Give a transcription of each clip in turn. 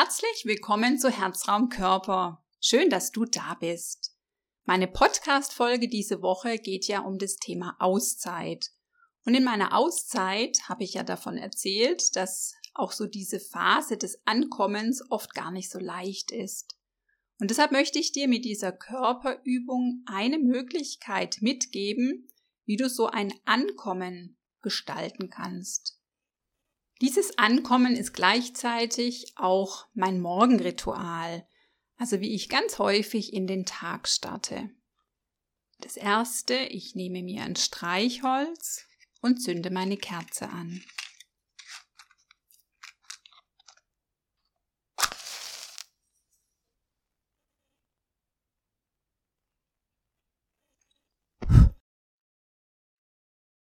Herzlich willkommen zu Herzraum Körper. Schön, dass du da bist. Meine Podcast-Folge diese Woche geht ja um das Thema Auszeit. Und in meiner Auszeit habe ich ja davon erzählt, dass auch so diese Phase des Ankommens oft gar nicht so leicht ist. Und deshalb möchte ich dir mit dieser Körperübung eine Möglichkeit mitgeben, wie du so ein Ankommen gestalten kannst. Dieses Ankommen ist gleichzeitig auch mein Morgenritual, also wie ich ganz häufig in den Tag starte. Das erste, ich nehme mir ein Streichholz und zünde meine Kerze an.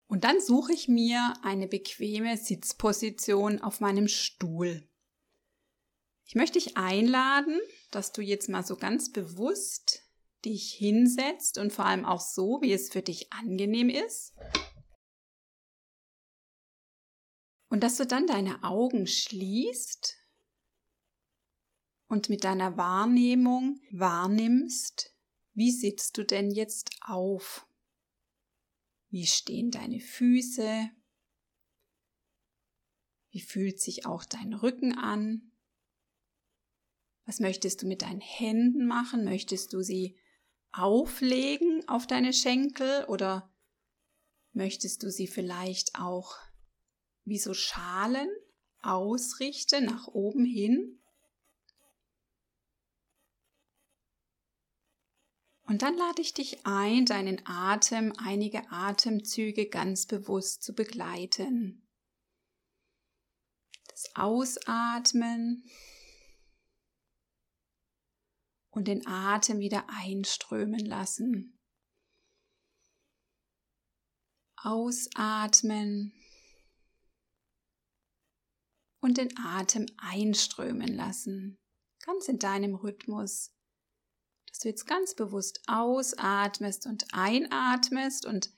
Und dann suche ich mir eine bequeme Sitzposition auf meinem Stuhl. Ich möchte dich einladen, dass du jetzt mal so ganz bewusst dich hinsetzt und vor allem auch so, wie es für dich angenehm ist. Und dass du dann deine Augen schließt und mit deiner Wahrnehmung wahrnimmst, wie sitzt du denn jetzt auf? Wie stehen deine Füße? Wie fühlt sich auch dein Rücken an? Was möchtest du mit deinen Händen machen? Möchtest du sie auflegen auf deine Schenkel oder möchtest du sie vielleicht auch wie so Schalen ausrichten nach oben hin? Und dann lade ich dich ein, deinen Atem einige Atemzüge ganz bewusst zu begleiten. Das Ausatmen und den Atem wieder einströmen lassen. Ausatmen und den Atem einströmen lassen, ganz in deinem Rhythmus dass du jetzt ganz bewusst ausatmest und einatmest und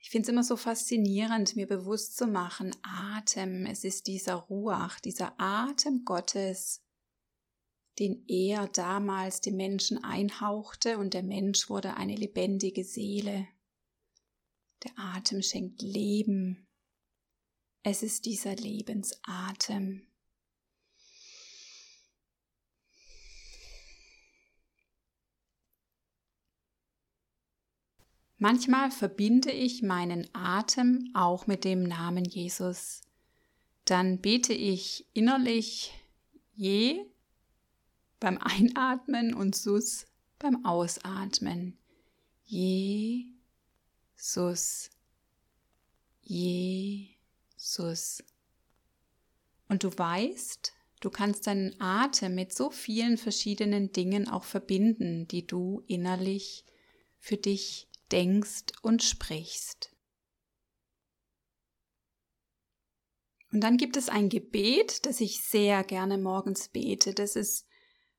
ich finde es immer so faszinierend, mir bewusst zu machen, Atem, es ist dieser Ruach, dieser Atem Gottes, den er damals dem Menschen einhauchte und der Mensch wurde eine lebendige Seele. Der Atem schenkt Leben. Es ist dieser Lebensatem. Manchmal verbinde ich meinen Atem auch mit dem Namen Jesus. Dann bete ich innerlich je beim Einatmen und sus beim Ausatmen. Jesus, Jesus. Und du weißt, du kannst deinen Atem mit so vielen verschiedenen Dingen auch verbinden, die du innerlich für dich denkst und sprichst. Und dann gibt es ein Gebet, das ich sehr gerne morgens bete. Das ist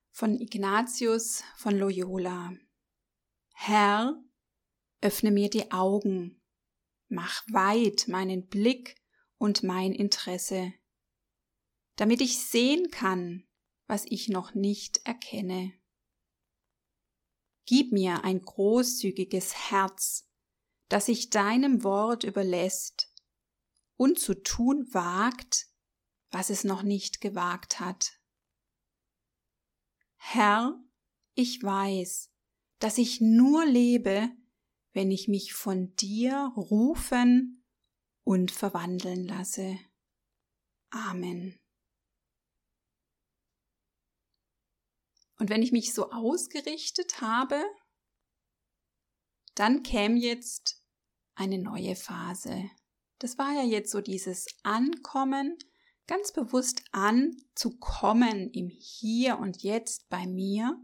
von Ignatius von Loyola. Herr, öffne mir die Augen, mach weit meinen Blick und mein Interesse, damit ich sehen kann, was ich noch nicht erkenne. Gib mir ein großzügiges Herz, das sich deinem Wort überlässt und zu tun wagt, was es noch nicht gewagt hat. Herr, ich weiß, dass ich nur lebe, wenn ich mich von dir rufen und verwandeln lasse. Amen. Und wenn ich mich so ausgerichtet habe, dann käme jetzt eine neue Phase. Das war ja jetzt so dieses Ankommen, ganz bewusst anzukommen im Hier und Jetzt bei mir.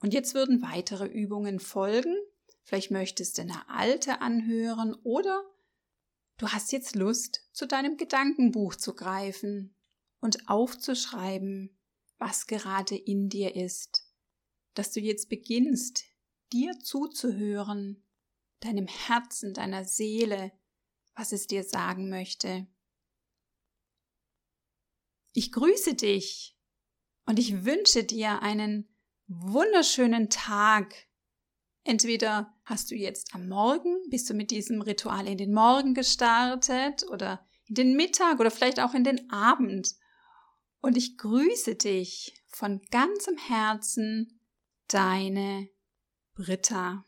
Und jetzt würden weitere Übungen folgen. Vielleicht möchtest du eine alte anhören oder du hast jetzt Lust, zu deinem Gedankenbuch zu greifen und aufzuschreiben, was gerade in dir ist, dass du jetzt beginnst, dir zuzuhören, deinem Herzen, deiner Seele, was es dir sagen möchte. Ich grüße dich Und ich wünsche dir einen wunderschönen Tag. Entweder hast du jetzt am Morgen, bist du mit diesem Ritual in den Morgen gestartet oder in den Mittag oder vielleicht auch in den Abend. Und ich grüße dich von ganzem Herzen, deine Britta.